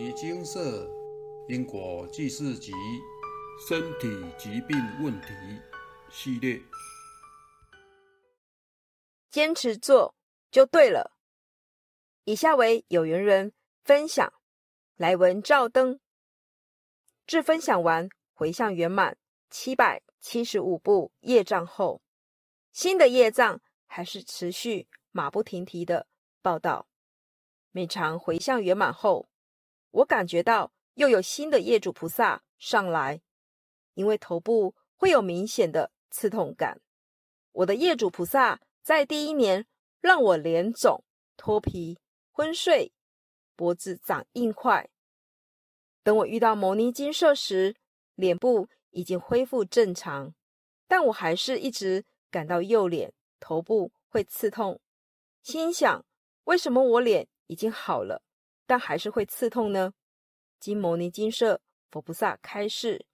尼精舍因果记事集身体疾病问题系列，坚持做就对了。以下为有缘人分享来文照灯，至分享完回向圆满七百七十五部业障后，新的业障还是持续马不停蹄的报道。每场回向圆满后，我感觉到又有新的业主菩萨上来，因为头部会有明显的刺痛感。我的业主菩萨在第一年让我脸肿、脱皮、昏睡、脖子长硬块。等我遇到摩尼金舍时，脸部已经恢复正常，但我还是一直感到右脸、头部会刺痛。心想：为什么我脸？已经好了，但还是会刺痛呢。经摩尼金舍佛菩萨开示，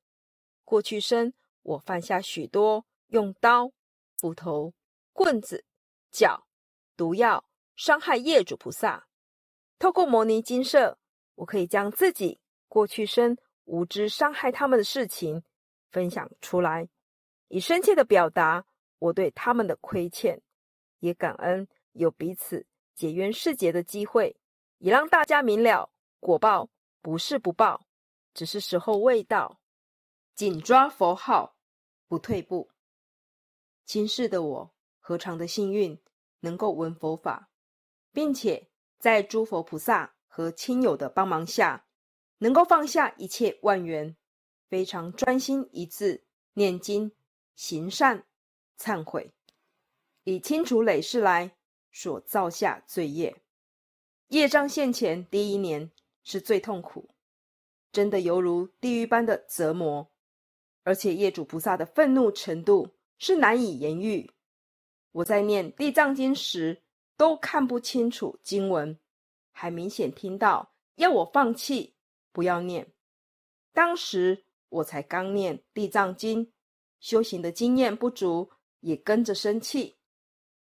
过去生我犯下许多用刀、斧头、棍子、脚、毒药伤害业主菩萨。透过摩尼金舍，我可以将自己过去生无知伤害他们的事情分享出来，以深切的表达我对他们的亏欠，也感恩有彼此。解冤释结的机会，也让大家明了果报不是不报，只是时候未到。紧抓佛号，不退步。今世的我何尝的幸运，能够闻佛法，并且在诸佛菩萨和亲友的帮忙下，能够放下一切万缘，非常专心一致念经、行善、忏悔，以清除累世来。所造下罪业，业障现前第一年是最痛苦，真的犹如地狱般的折磨，而且业主菩萨的愤怒程度是难以言喻。我在念地藏经时都看不清楚经文，还明显听到要我放弃，不要念。当时我才刚念地藏经，修行的经验不足，也跟着生气，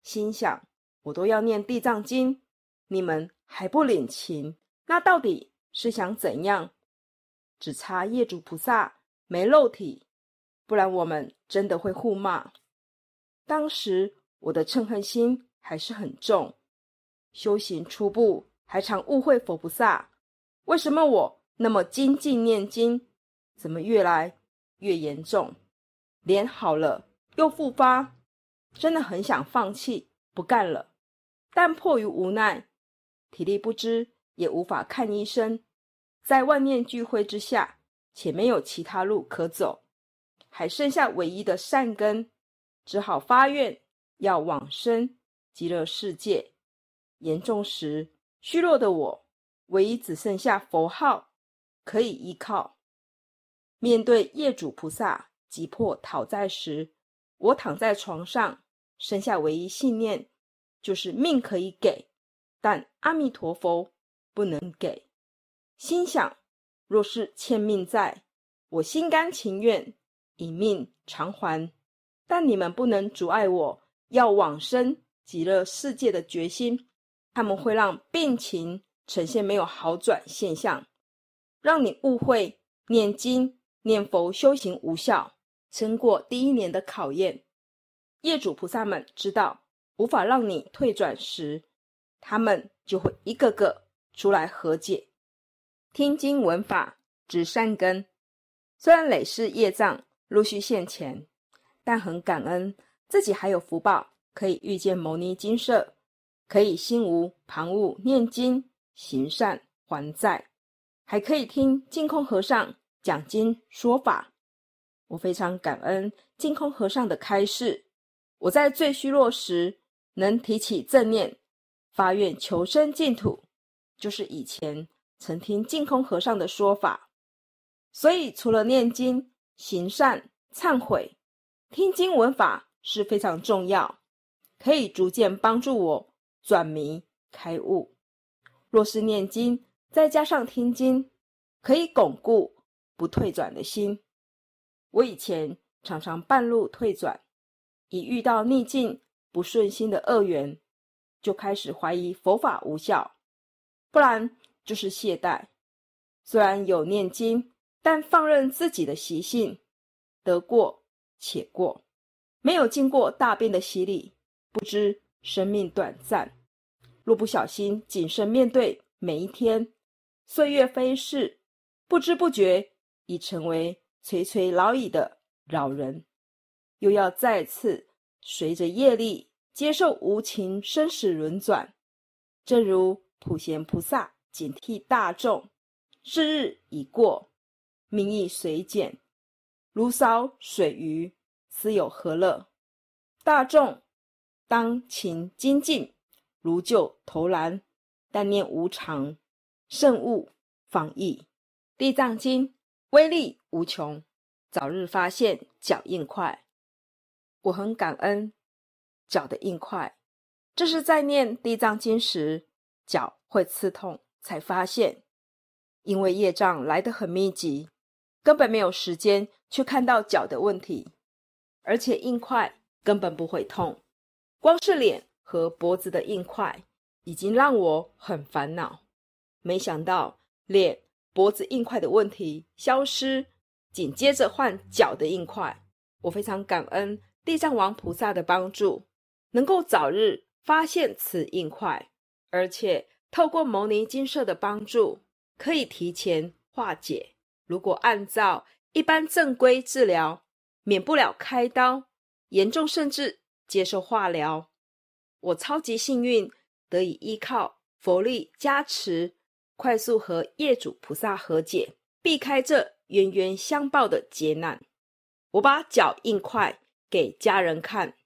心想。我都要念地藏经，你们还不领情，那到底是想怎样？只差业主菩萨没肉体，不然我们真的会互骂。当时我的嗔恨心还是很重，修行初步还常误会佛菩萨。为什么我那么精进念经，怎么越来越严重？脸好了又复发，真的很想放弃不干了。但迫于无奈，体力不支，也无法看医生，在万念俱灰之下，且没有其他路可走，还剩下唯一的善根，只好发愿要往生极乐世界。严重时，虚弱的我，唯一只剩下佛号可以依靠。面对业主菩萨急迫讨债时，我躺在床上，剩下唯一信念。就是命可以给，但阿弥陀佛不能给。心想，若是欠命债，我心甘情愿以命偿还。但你们不能阻碍我要往生极乐世界的决心。他们会让病情呈现没有好转现象，让你误会念经念佛修行无效，撑过第一年的考验。业主菩萨们知道。无法让你退转时，他们就会一个个出来和解。听经闻法值善根，虽然累世业障陆续现前，但很感恩自己还有福报，可以遇见牟尼金舍，可以心无旁骛念经行善还债，还可以听净空和尚讲经说法。我非常感恩净空和尚的开示。我在最虚弱时。能提起正念，发愿求生净土，就是以前曾听净空和尚的说法。所以，除了念经、行善、忏悔、听经闻法是非常重要，可以逐渐帮助我转迷开悟。若是念经再加上听经，可以巩固不退转的心。我以前常常半路退转，已遇到逆境。不顺心的恶缘，就开始怀疑佛法无效，不然就是懈怠。虽然有念经，但放任自己的习性，得过且过，没有经过大病的洗礼，不知生命短暂。若不小心谨慎面对每一天，岁月飞逝，不知不觉已成为垂垂老矣的老人，又要再次随着业力接受无情生死轮转。正如普贤菩萨警惕大众：是日已过，命亦随减，如烧水鱼，斯有何乐？大众当勤精进。如救投篮，但念无常，慎勿防疫。地藏经威力无穷，早日发现脚印快。我很感恩脚的硬块，这是在念地藏经时脚会刺痛才发现。因为业障来得很密集，根本没有时间去看到脚的问题，而且硬块根本不会痛，光是脸。和脖子的硬块已经让我很烦恼，没想到脸、脖子硬块的问题消失，紧接着换脚的硬块。我非常感恩地藏王菩萨的帮助，能够早日发现此硬块，而且透过牟尼金色的帮助，可以提前化解。如果按照一般正规治疗，免不了开刀，严重甚至接受化疗。我超级幸运，得以依靠佛力加持，快速和业主菩萨和解，避开这冤冤相报的劫难。我把脚印块给家人看，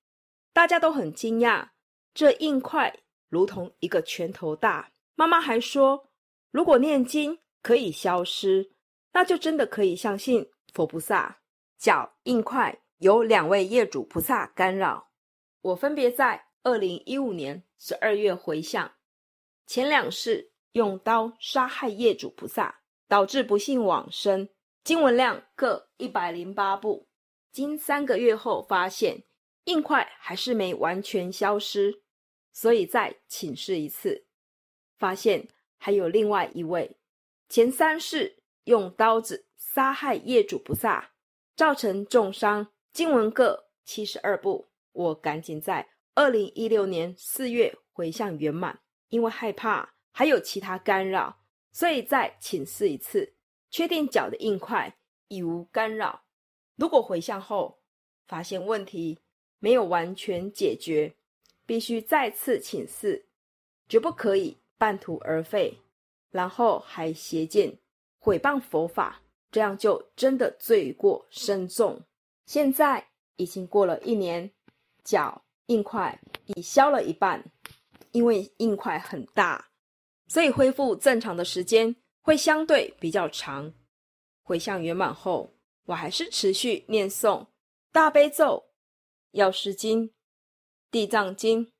大家都很惊讶，这硬块如同一个拳头大。妈妈还说，如果念经可以消失，那就真的可以相信佛菩萨。脚硬块有两位业主菩萨干扰，我分别在。二零一五年十二月回向，前两世用刀杀害业主菩萨，导致不幸往生，经文量各一百零八部。经三个月后发现硬块还是没完全消失，所以再请示一次，发现还有另外一位前三世用刀子杀害业主菩萨，造成重伤，经文各七十二部。我赶紧在。二零一六年四月回向圆满，因为害怕还有其他干扰，所以再请示一次，确定脚的硬块已无干扰。如果回向后发现问题没有完全解决，必须再次请示，绝不可以半途而废，然后还邪见毁谤佛法，这样就真的罪过深重。现在已经过了一年，脚。硬块已消了一半，因为硬块很大，所以恢复正常的时间会相对比较长。回向圆满后，我还是持续念诵大悲咒、药师经、地藏经、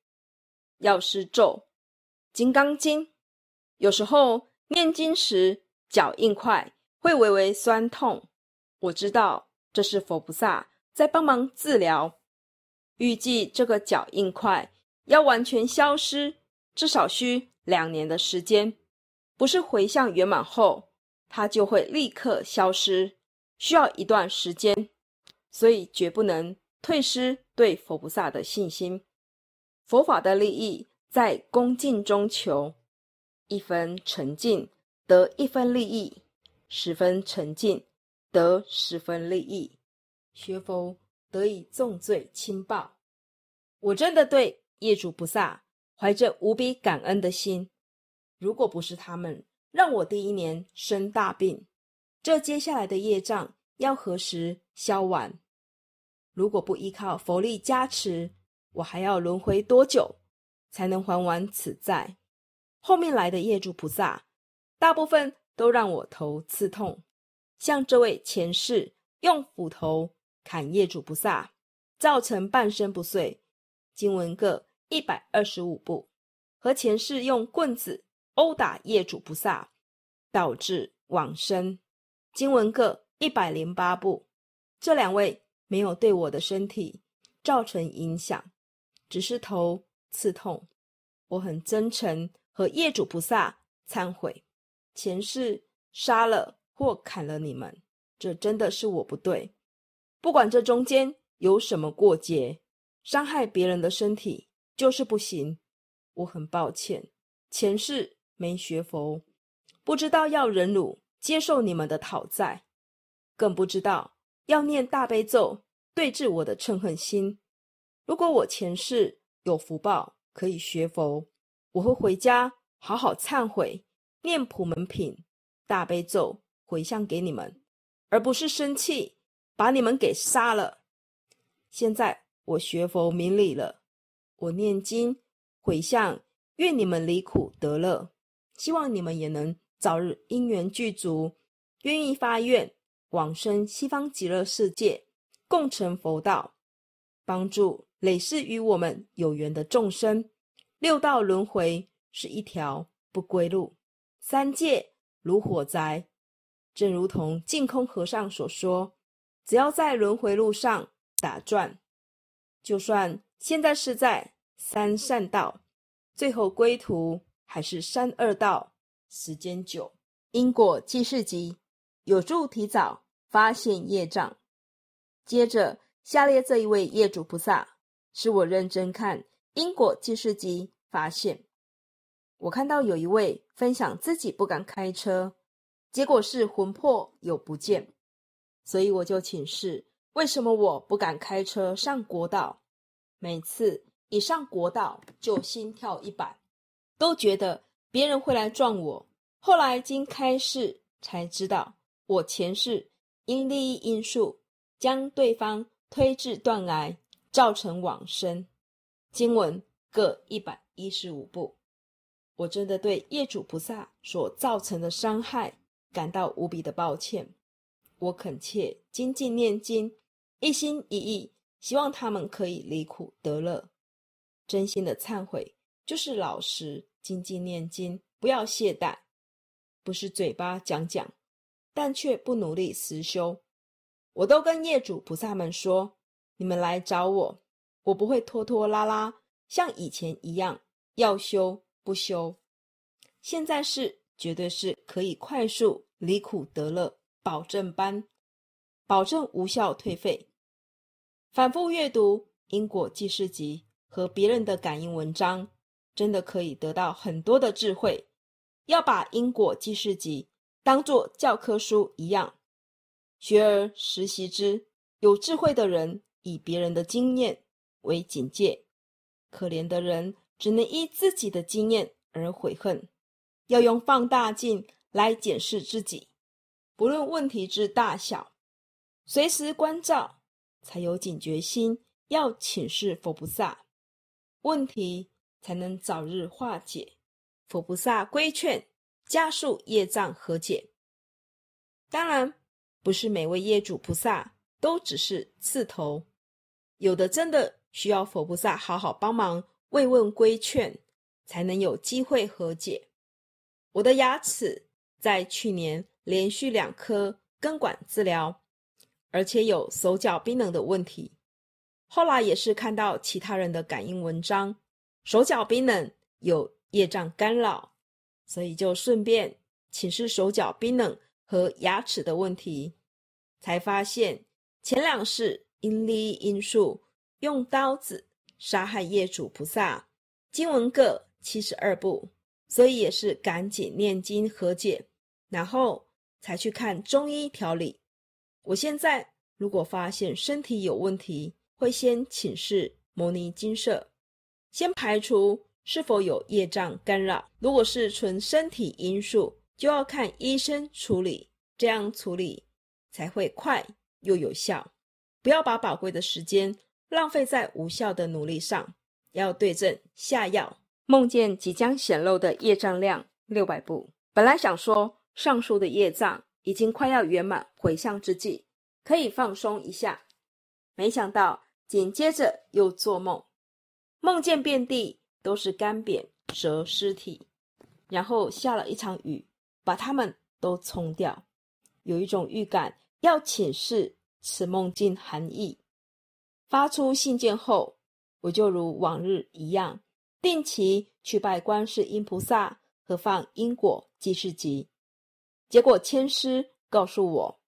药师咒、金刚经。有时候念经时脚硬块会微微酸痛，我知道这是佛菩萨在帮忙治疗。预计这个脚印块要完全消失，至少需两年的时间。不是回向圆满后，它就会立刻消失，需要一段时间。所以绝不能退失对佛菩萨的信心。佛法的利益在恭敬中求，一分沉静得一分利益，十分沉静得十分利益。学佛。得以重罪轻报，我真的对业主菩萨怀着无比感恩的心。如果不是他们让我第一年生大病，这接下来的业障要何时消完？如果不依靠佛力加持，我还要轮回多久才能还完此债？后面来的业主菩萨，大部分都让我头刺痛，像这位前世用斧头。砍业主菩萨，造成半身不遂。经文各一百二十五部，和前世用棍子殴打业主菩萨，导致往生。经文各一百零八部。这两位没有对我的身体造成影响，只是头刺痛。我很真诚和业主菩萨忏悔，前世杀了或砍了你们，这真的是我不对。不管这中间有什么过节，伤害别人的身体就是不行。我很抱歉，前世没学佛，不知道要忍辱接受你们的讨债，更不知道要念大悲咒对治我的嗔恨心。如果我前世有福报可以学佛，我会回家好好忏悔，念普门品、大悲咒回向给你们，而不是生气把你们给杀了。现在我学佛明理了，我念经回向，愿你们离苦得乐，希望你们也能早日因缘具足，愿意发愿往生西方极乐世界，共成佛道，帮助。累世与我们有缘的众生，六道轮回是一条不归路，三界如火灾。正如同净空和尚所说：“只要在轮回路上打转，就算现在是在三善道，最后归途还是三恶道。时间久，因果记事集有助提早发现业障。接着，下列这一位业主菩萨。”是我认真看因果记事集发现，我看到有一位分享自己不敢开车，结果是魂魄有不见，所以我就请示为什么我不敢开车上国道，每次一上国道就心跳一百，都觉得别人会来撞我。后来经开示才知道，我前世因利益因素将对方推至断崖。造成往生，经文各一百一十五部。我真的对业主菩萨所造成的伤害感到无比的抱歉。我恳切精进念经，一心一意希望他们可以离苦得乐。真心的忏悔就是老实精进念经，不要懈怠，不是嘴巴讲讲，但却不努力实修。我都跟业主菩萨们说。你们来找我，我不会拖拖拉拉，像以前一样要修不修。现在是绝对是可以快速离苦得乐，保证班，保证无效退费。反复阅读因果记事集和别人的感应文章，真的可以得到很多的智慧。要把因果记事集当做教科书一样，学而时习之。有智慧的人。以别人的经验为警戒，可怜的人只能依自己的经验而悔恨。要用放大镜来检视自己，不论问题之大小，随时关照，才有警觉心。要请示佛菩萨，问题才能早日化解。佛菩萨规劝，加速业障和解。当然，不是每位业主菩萨都只是刺头。有的真的需要佛菩萨好好帮忙慰问规劝，才能有机会和解。我的牙齿在去年连续两颗根管治疗，而且有手脚冰冷的问题。后来也是看到其他人的感应文章，手脚冰冷有业障干扰，所以就顺便请示手脚冰冷和牙齿的问题，才发现前两世。因利因素，用刀子杀害业主菩萨，经文各七十二部，所以也是赶紧念经和解，然后才去看中医调理。我现在如果发现身体有问题，会先请示摩尼金舍，先排除是否有业障干扰。如果是纯身体因素，就要看医生处理，这样处理才会快又有效。不要把宝贵的时间浪费在无效的努力上，要对症下药。梦见即将显露的业障量六百步，本来想说上述的业障已经快要圆满回向之际，可以放松一下，没想到紧接着又做梦，梦见遍地都是干瘪蛇尸体，然后下了一场雨，把它们都冲掉，有一种预感要请示。此梦境含义，发出信件后，我就如往日一样，定期去拜观世音菩萨和放因果记事集。结果签师告诉我，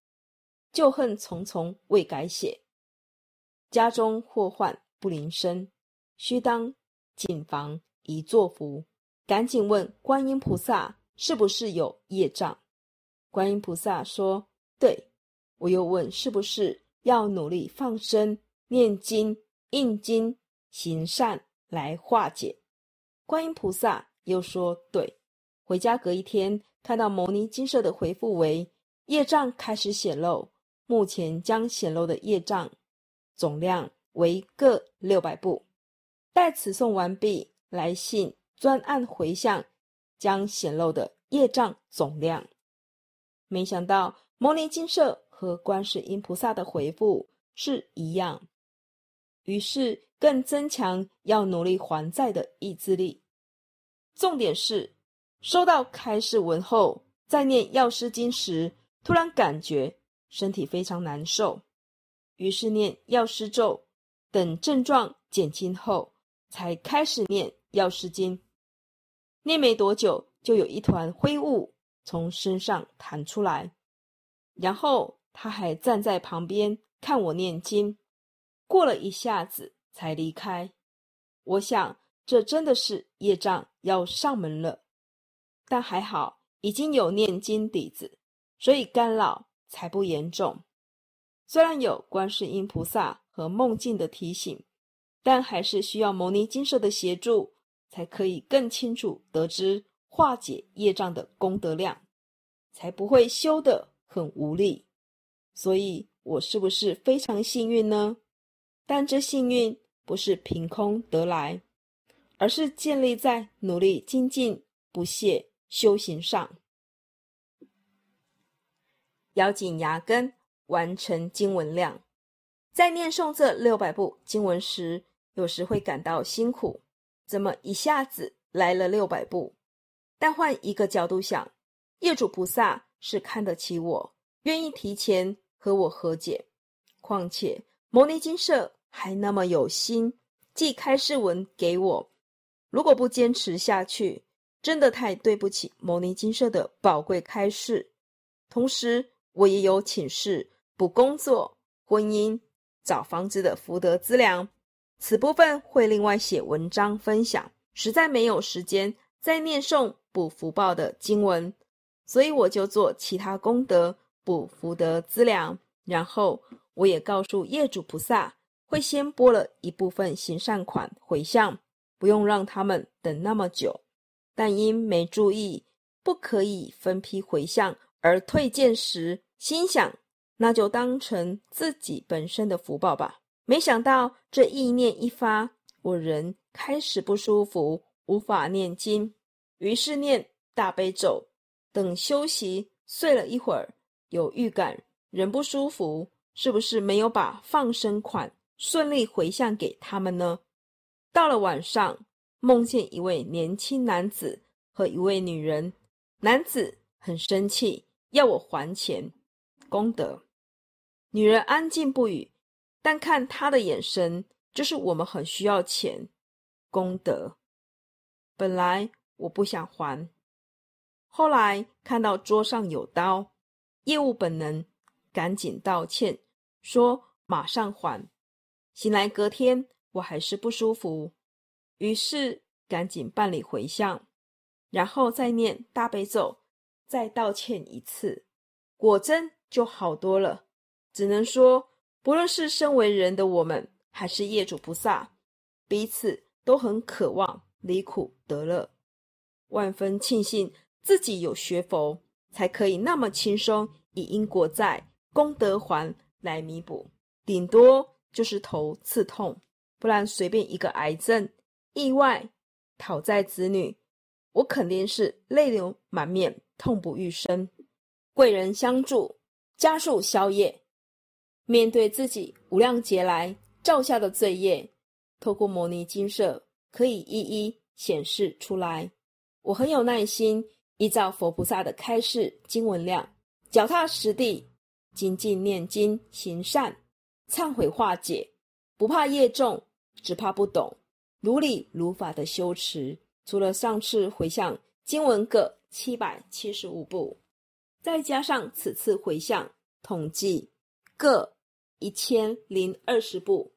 旧恨重重未改写，家中祸患不临身，须当谨防以作福。赶紧问观音菩萨是不是有业障？观音菩萨说：“对。”我又问：“是不是要努力放生、念经、印经、行善来化解？”观音菩萨又说：“对。”回家隔一天，看到牟尼金舍的回复为：“业障开始显露，目前将显露的业障总量为各六百部。待此送完毕，来信。”专案回向将显露的业障总量，没想到摩尼金舍和观世音菩萨的回复是一样，于是更增强要努力还债的意志力。重点是收到开示文后，在念药师经时，突然感觉身体非常难受，于是念药师咒，等症状减轻后，才开始念药师经。念没多久，就有一团灰雾从身上弹出来，然后他还站在旁边看我念经。过了一下子才离开。我想这真的是业障要上门了，但还好已经有念经底子，所以干扰才不严重。虽然有观世音菩萨和梦境的提醒，但还是需要牟尼金舍的协助。才可以更清楚得知化解业障的功德量，才不会修得很无力。所以，我是不是非常幸运呢？但这幸运不是凭空得来，而是建立在努力精进、不懈修行上。咬紧牙根完成经文量，在念诵这六百部经文时，有时会感到辛苦。怎么一下子来了六百步？但换一个角度想，业主菩萨是看得起我，愿意提前和我和解。况且摩尼金舍还那么有心寄开示文给我，如果不坚持下去，真的太对不起摩尼金舍的宝贵开示。同时，我也有请示补工作、婚姻、找房子的福德资粮。此部分会另外写文章分享，实在没有时间再念诵补福报的经文，所以我就做其他功德补福德资粮。然后我也告诉业主菩萨，会先拨了一部分行善款回向，不用让他们等那么久。但因没注意，不可以分批回向而退件时，心想那就当成自己本身的福报吧。没想到这意念一发，我人开始不舒服，无法念经，于是念大悲咒。等休息睡了一会儿，有预感人不舒服，是不是没有把放生款顺利回向给他们呢？到了晚上，梦见一位年轻男子和一位女人，男子很生气，要我还钱功德，女人安静不语。但看他的眼神，就是我们很需要钱功德。本来我不想还，后来看到桌上有刀，业务本能，赶紧道歉，说马上还。醒来隔天我还是不舒服，于是赶紧办理回向，然后再念大悲咒，再道歉一次，果真就好多了。只能说。不论是身为人的我们，还是业主菩萨，彼此都很渴望离苦得乐，万分庆幸自己有学佛，才可以那么轻松以因果债、功德还来弥补。顶多就是头刺痛，不然随便一个癌症、意外、讨债子女，我肯定是泪流满面、痛不欲生。贵人相助，加速消业。面对自己无量劫来造下的罪业，透过摩尼金舍可以一一显示出来。我很有耐心，依照佛菩萨的开示经文量，脚踏实地精进念经行善，忏悔化解，不怕业重，只怕不懂，如理如法的修持。除了上次回向经文各七百七十五部，再加上此次回向统计各一千零二十部，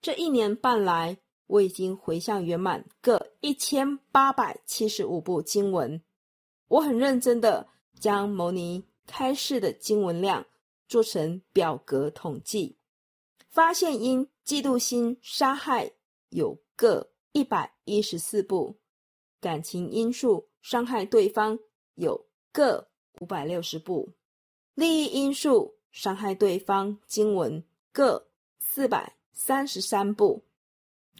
这一年半来，我已经回向圆满各一千八百七十五部经文。我很认真的将牟尼开示的经文量做成表格统计，发现因嫉妒心杀害有各一百一十四部，感情因素伤害对方有各。五百六十部，利益因素伤害对方经文各四百三十三部，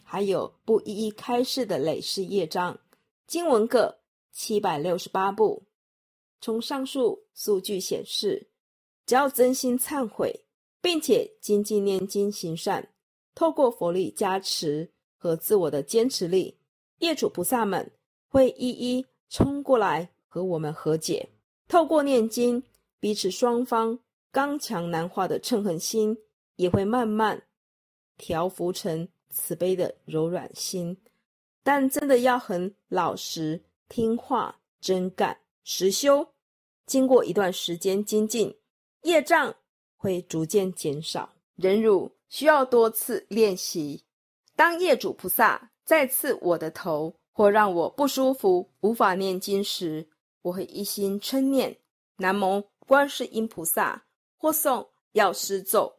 还有不一一开示的累世业障经文各七百六十八部。从上述数据显示，只要真心忏悔，并且精进念经行善，透过佛力加持和自我的坚持力，业主菩萨们会一一冲过来和我们和解。透过念经，彼此双方刚强难化的嗔恨心也会慢慢调伏成慈悲的柔软心。但真的要很老实、听话、真干、实修，经过一段时间精进，业障会逐渐减少。忍辱需要多次练习。当业主菩萨再次我的头，或让我不舒服、无法念经时，我会一心称念南无观世音菩萨，或诵药师咒，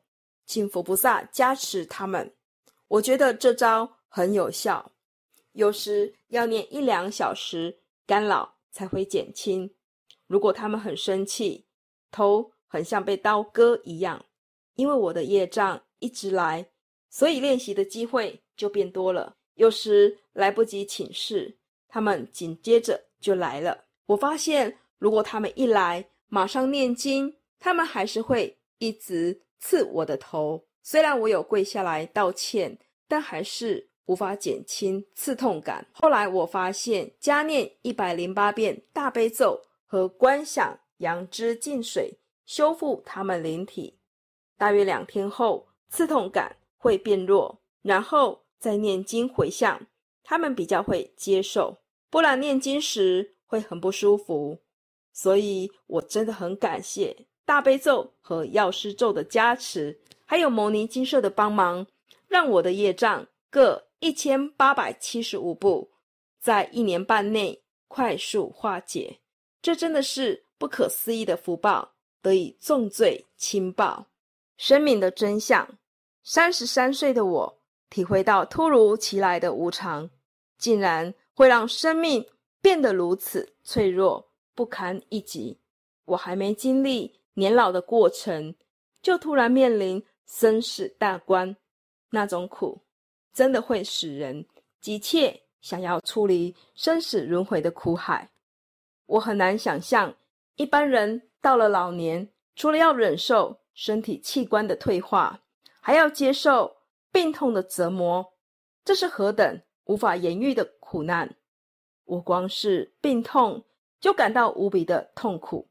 请佛菩萨加持他们。我觉得这招很有效，有时要念一两小时，干扰才会减轻。如果他们很生气，头很像被刀割一样，因为我的业障一直来，所以练习的机会就变多了。有时来不及请示，他们紧接着就来了。我发现，如果他们一来马上念经，他们还是会一直刺我的头。虽然我有跪下来道歉，但还是无法减轻刺痛感。后来我发现，加念一百零八遍大悲咒和观想杨枝净水，修复他们灵体。大约两天后，刺痛感会变弱，然后再念经回向，他们比较会接受。不然念经时。会很不舒服，所以我真的很感谢大悲咒和药师咒的加持，还有牟尼金舍的帮忙，让我的业障各一千八百七十五部，在一年半内快速化解。这真的是不可思议的福报，得以重罪轻报。生命的真相，三十三岁的我体会到突如其来的无常，竟然会让生命。变得如此脆弱不堪一击，我还没经历年老的过程，就突然面临生死大关，那种苦真的会使人急切想要出离生死轮回的苦海。我很难想象，一般人到了老年，除了要忍受身体器官的退化，还要接受病痛的折磨，这是何等无法言喻的苦难。我光是病痛就感到无比的痛苦，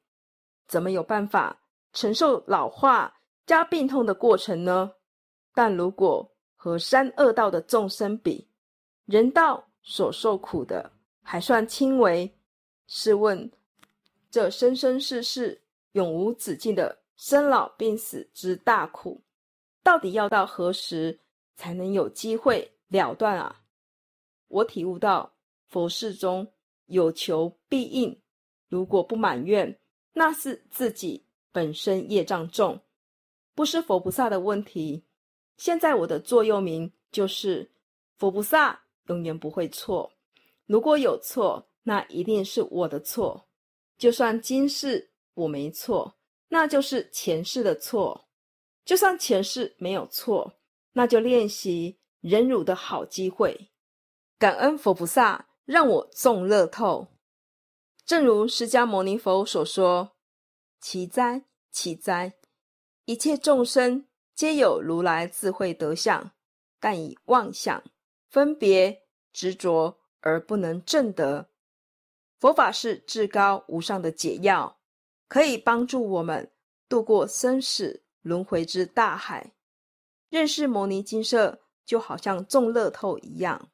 怎么有办法承受老化加病痛的过程呢？但如果和三恶道的众生比，人道所受苦的还算轻微。试问，这生生世世永无止境的生老病死之大苦，到底要到何时才能有机会了断啊？我体悟到。佛事中有求必应，如果不满愿，那是自己本身业障重，不是佛菩萨的问题。现在我的座右铭就是佛菩萨永远不会错，如果有错，那一定是我的错。就算今世我没错，那就是前世的错；就算前世没有错，那就练习忍辱的好机会。感恩佛菩萨。让我中乐透，正如释迦牟尼佛所说：“奇哉，奇哉！一切众生皆有如来智慧德相，但以妄想、分别、执着而不能证得。佛法是至高无上的解药，可以帮助我们度过生死轮回之大海。认识摩尼金色，就好像中乐透一样。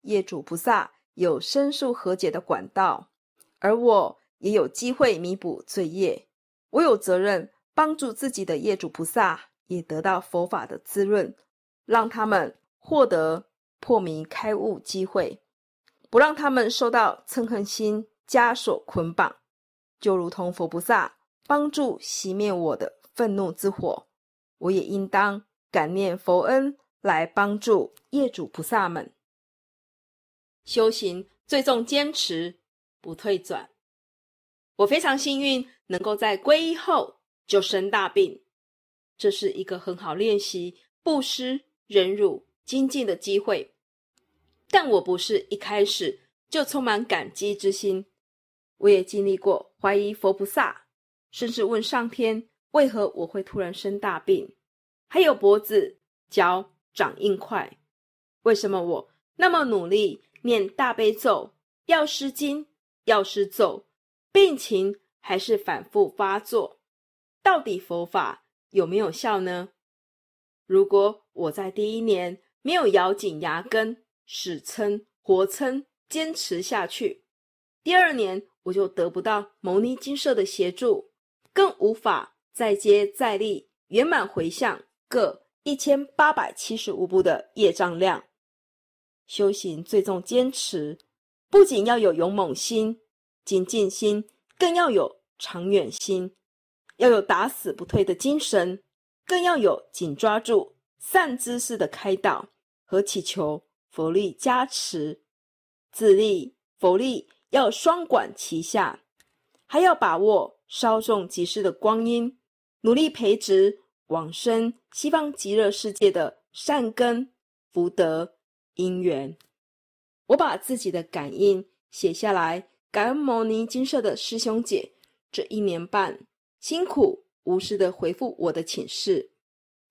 业主菩萨。”有申诉和解的管道，而我也有机会弥补罪业。我有责任帮助自己的业主菩萨也得到佛法的滋润，让他们获得破迷开悟机会，不让他们受到嗔恨心枷锁捆绑，就如同佛菩萨帮助熄灭我的愤怒之火，我也应当感念佛恩来帮助业主菩萨们。修行最重坚持，不退转。我非常幸运，能够在皈依后就生大病，这是一个很好练习布施、忍辱、精进的机会。但我不是一开始就充满感激之心，我也经历过怀疑佛菩萨，甚至问上天为何我会突然生大病，还有脖子、脚长硬块，为什么我那么努力念大悲咒、药师经、药师咒？病情还是反复发作，到底佛法有没有效呢？如果我在第一年没有咬紧牙根，死撑活撑坚持下去，第二年我就得不到牟尼金舍的协助，更无法再接再厉圆满回向各一千八百七十五部的业障量。修行最重坚持，不仅要有勇猛心。精进心更要有长远心，要有打死不退的精神，更要有紧抓住善知识的开导和祈求佛力加持，自力佛力要双管齐下，还要把握稍纵即逝的光阴，努力培植往生西方极乐世界的善根福德因缘。我把自己的感应写下来。感恩牟尼金舍的师兄姐这一年半辛苦无私的回复我的请示，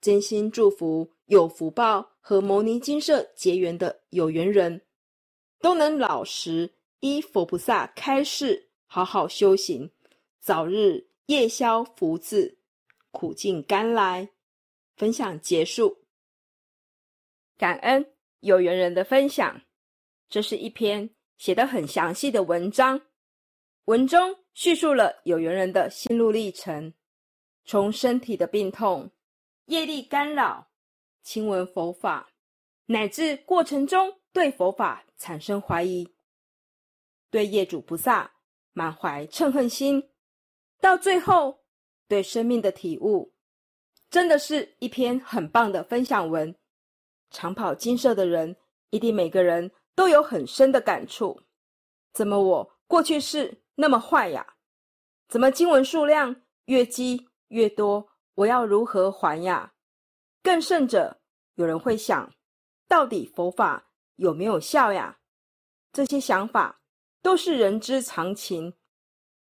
真心祝福有福报和牟尼金舍结缘的有缘人，都能老实依佛菩萨开示，好好修行，早日夜消福至，苦尽甘来。分享结束，感恩有缘人的分享，这是一篇。写得很详细的文章，文中叙述了有缘人的心路历程，从身体的病痛、业力干扰、亲闻佛法，乃至过程中对佛法产生怀疑，对业主菩萨满怀嗔恨心，到最后对生命的体悟，真的是一篇很棒的分享文。长跑金色的人，一定每个人。都有很深的感触。怎么我过去是那么坏呀？怎么经文数量越积越多？我要如何还呀？更甚者，有人会想，到底佛法有没有效呀？这些想法都是人之常情。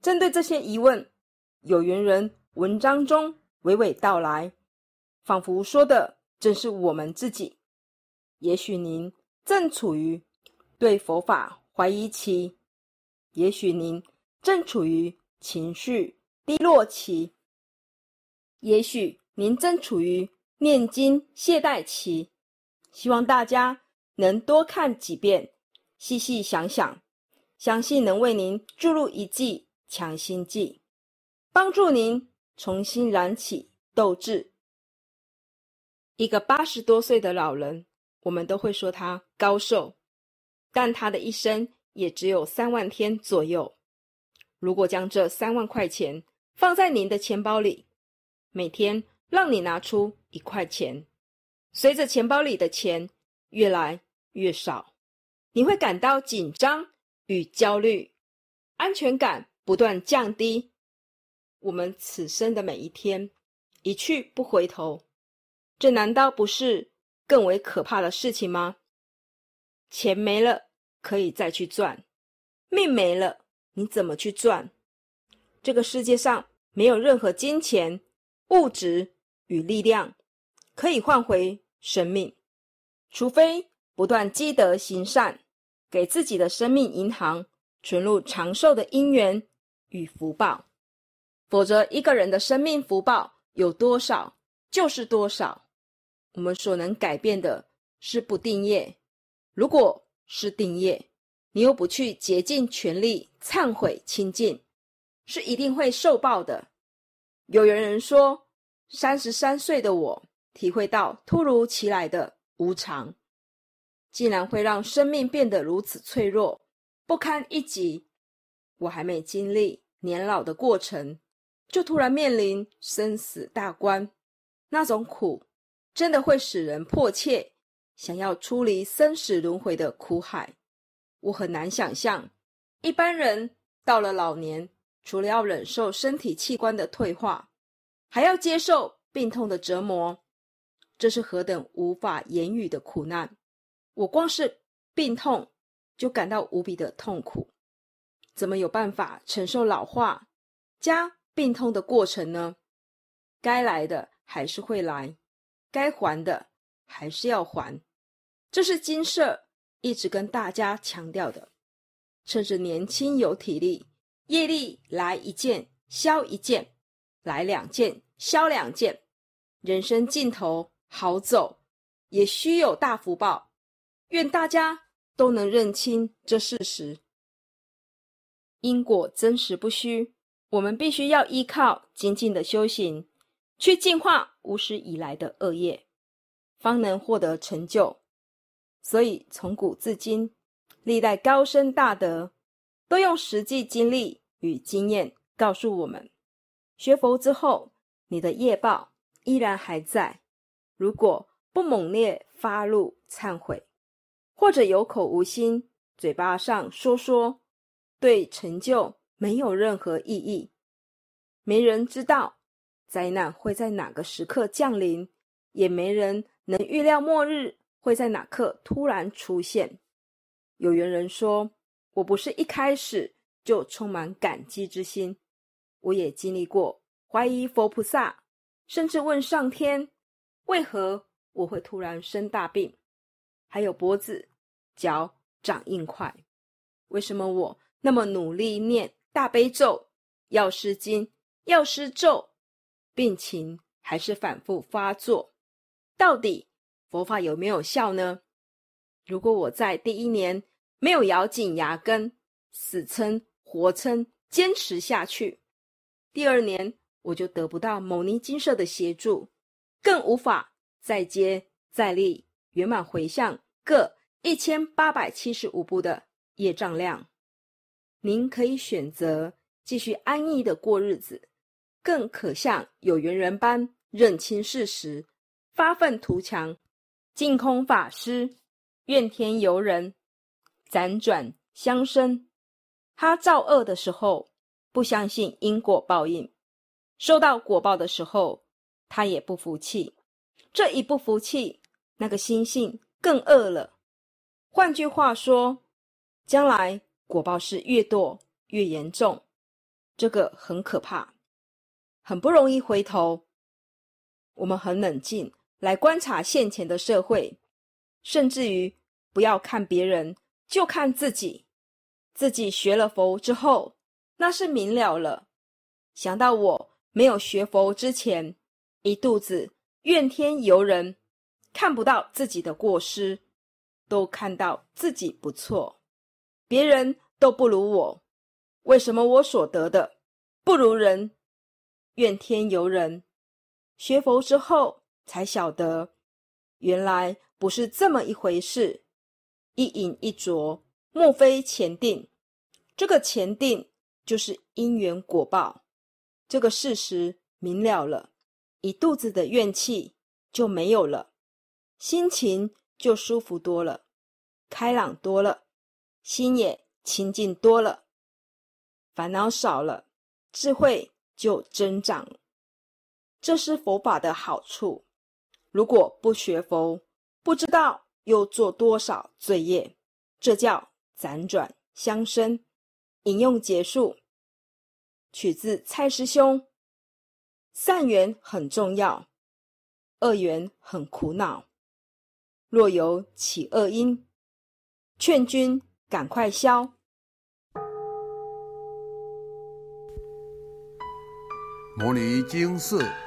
针对这些疑问，有缘人文章中娓娓道来，仿佛说的正是我们自己。也许您正处于。对佛法怀疑期，也许您正处于情绪低落期，也许您正处于念经懈怠期。希望大家能多看几遍，细细想想，相信能为您注入一剂强心剂，帮助您重新燃起斗志。一个八十多岁的老人，我们都会说他高寿。但他的一生也只有三万天左右。如果将这三万块钱放在您的钱包里，每天让你拿出一块钱，随着钱包里的钱越来越少，你会感到紧张与焦虑，安全感不断降低。我们此生的每一天一去不回头，这难道不是更为可怕的事情吗？钱没了。可以再去赚，命没了，你怎么去赚？这个世界上没有任何金钱、物质与力量可以换回生命，除非不断积德行善，给自己的生命银行存入长寿的因缘与福报，否则一个人的生命福报有多少就是多少。我们所能改变的是不定业，如果。是定业，你又不去竭尽全力忏悔清净，是一定会受报的。有缘人说，三十三岁的我体会到突如其来的无常，竟然会让生命变得如此脆弱，不堪一击。我还没经历年老的过程，就突然面临生死大关，那种苦真的会使人迫切想要出离生死轮回的苦海。我很难想象，一般人到了老年，除了要忍受身体器官的退化，还要接受病痛的折磨，这是何等无法言语的苦难！我光是病痛就感到无比的痛苦，怎么有办法承受老化加病痛的过程呢？该来的还是会来，该还的还是要还，这是金色。一直跟大家强调的，趁着年轻有体力，业力来一件消一件，来两件消两件，人生尽头好走，也须有大福报。愿大家都能认清这事实，因果真实不虚。我们必须要依靠精进的修行，去净化无始以来的恶业，方能获得成就。所以，从古至今，历代高僧大德都用实际经历与经验告诉我们：学佛之后，你的业报依然还在。如果不猛烈发怒忏悔，或者有口无心，嘴巴上说说，对成就没有任何意义。没人知道灾难会在哪个时刻降临，也没人能预料末日。会在哪刻突然出现？有缘人说：“我不是一开始就充满感激之心，我也经历过怀疑佛菩萨，甚至问上天为何我会突然生大病，还有脖子、脚长硬块，为什么我那么努力念大悲咒、药师经、药师咒，病情还是反复发作？到底？”佛法有没有效呢？如果我在第一年没有咬紧牙根，死撑活撑坚持下去，第二年我就得不到某尼金舍的协助，更无法再接再厉圆满回向各一千八百七十五部的业障量。您可以选择继续安逸的过日子，更可像有缘人般认清事实，发愤图强。净空法师，怨天尤人，辗转相生。他造恶的时候，不相信因果报应；受到果报的时候，他也不服气。这一不服气，那个心性更恶了。换句话说，将来果报是越多越严重，这个很可怕，很不容易回头。我们很冷静。来观察现前的社会，甚至于不要看别人，就看自己。自己学了佛之后，那是明了了。想到我没有学佛之前，一肚子怨天尤人，看不到自己的过失，都看到自己不错，别人都不如我，为什么我所得的不如人？怨天尤人。学佛之后。才晓得，原来不是这么一回事。一饮一啄，莫非前定？这个前定就是因缘果报。这个事实明了了，一肚子的怨气就没有了，心情就舒服多了，开朗多了，心也清净多了，烦恼少了，智慧就增长。这是佛法的好处。如果不学佛，不知道又做多少罪业，这叫辗转相生。引用结束，取自蔡师兄。善缘很重要，恶缘很苦恼。若有起恶因，劝君赶快消。摩尼经释。